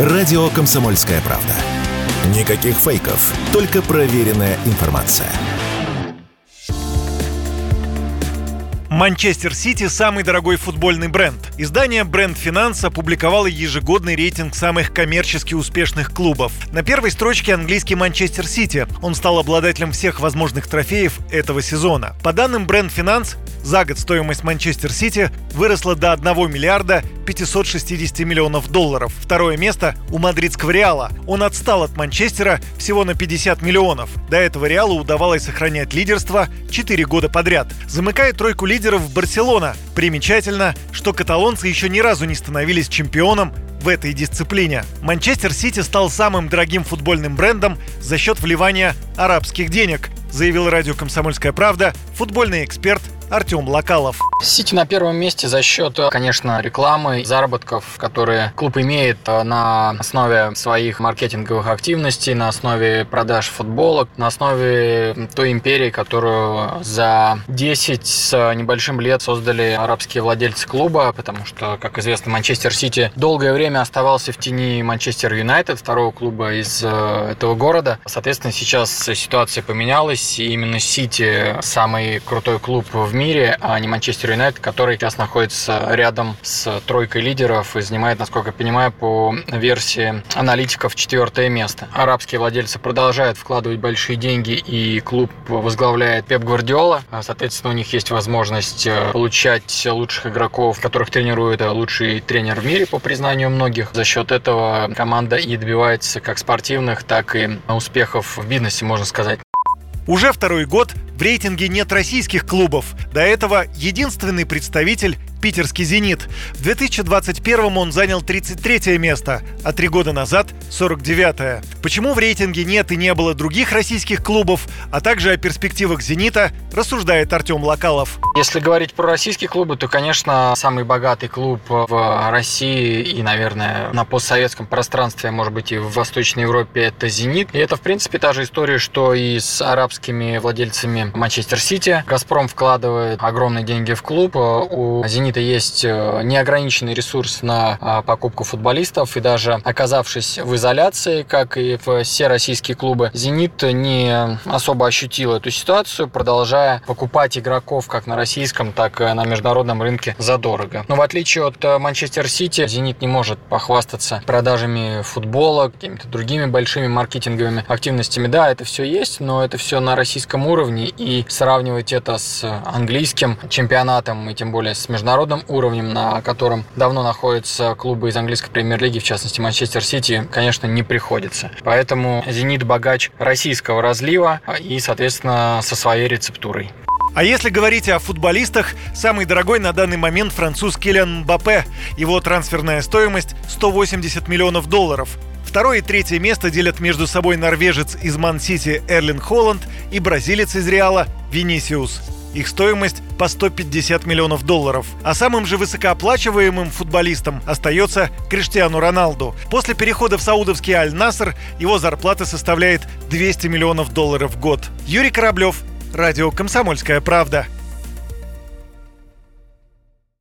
Радио «Комсомольская правда». Никаких фейков, только проверенная информация. Манчестер Сити – самый дорогой футбольный бренд. Издание Brand Finance опубликовало ежегодный рейтинг самых коммерчески успешных клубов. На первой строчке английский Манчестер Сити. Он стал обладателем всех возможных трофеев этого сезона. По данным Brand Finance, за год стоимость Манчестер Сити выросла до 1 миллиарда 560 миллионов долларов. Второе место у мадридского Реала. Он отстал от Манчестера всего на 50 миллионов. До этого Реалу удавалось сохранять лидерство 4 года подряд. Замыкает тройку лидеров Барселона. Примечательно, что каталонцы еще ни разу не становились чемпионом в этой дисциплине. Манчестер Сити стал самым дорогим футбольным брендом за счет вливания арабских денег, заявил радио «Комсомольская правда» футбольный эксперт Артем Локалов. Сити на первом месте за счет, конечно, рекламы, заработков, которые клуб имеет э, на основе своих маркетинговых активностей, на основе продаж футболок, на основе той империи, которую за 10 с небольшим лет создали арабские владельцы клуба, потому что, как известно, Манчестер Сити долгое время оставался в тени Манчестер Юнайтед, второго клуба из э, этого города. Соответственно, сейчас ситуация поменялась, и именно Сити самый крутой клуб в мире, а не Манчестер Юнайтед, который сейчас находится рядом с тройкой лидеров и занимает, насколько я понимаю, по версии аналитиков четвертое место. Арабские владельцы продолжают вкладывать большие деньги, и клуб возглавляет Пеп Гвардиола. Соответственно, у них есть возможность э, получать лучших игроков, которых тренирует лучший тренер в мире, по признанию многих. За счет этого команда и добивается как спортивных, так и успехов в бизнесе, можно сказать. Уже второй год в рейтинге нет российских клубов. До этого единственный представитель питерский «Зенит». В 2021 он занял 33 место, а три года назад – 49 Почему в рейтинге нет и не было других российских клубов, а также о перспективах «Зенита» рассуждает Артем Локалов. Если говорить про российские клубы, то, конечно, самый богатый клуб в России и, наверное, на постсоветском пространстве, может быть, и в Восточной Европе – это «Зенит». И это, в принципе, та же история, что и с арабскими владельцами Манчестер Сити. «Газпром» вкладывает огромные деньги в клуб. У «Зенита» «Зенита» есть э, неограниченный ресурс на а, покупку футболистов, и даже оказавшись в изоляции, как и все российские клубы, «Зенит» не особо ощутил эту ситуацию, продолжая покупать игроков как на российском, так и на международном рынке задорого. Но в отличие от э, Манчестер Сити, «Зенит» не может похвастаться продажами футбола, какими-то другими большими маркетинговыми активностями. Да, это все есть, но это все на российском уровне, и сравнивать это с английским чемпионатом, и тем более с международным международным уровнем, на котором давно находятся клубы из английской премьер-лиги, в частности Манчестер Сити, конечно, не приходится. Поэтому «Зенит» богач российского разлива и, соответственно, со своей рецептурой. А если говорить о футболистах, самый дорогой на данный момент француз Килиан Мбаппе. Его трансферная стоимость 180 миллионов долларов. Второе и третье место делят между собой норвежец из Ман-Сити Эрлин Холланд и бразилец из Реала Винисиус. Их стоимость по 150 миллионов долларов. А самым же высокооплачиваемым футболистом остается Криштиану Роналду. После перехода в саудовский Аль-Наср его зарплата составляет 200 миллионов долларов в год. Юрий Кораблев, Радио «Комсомольская правда».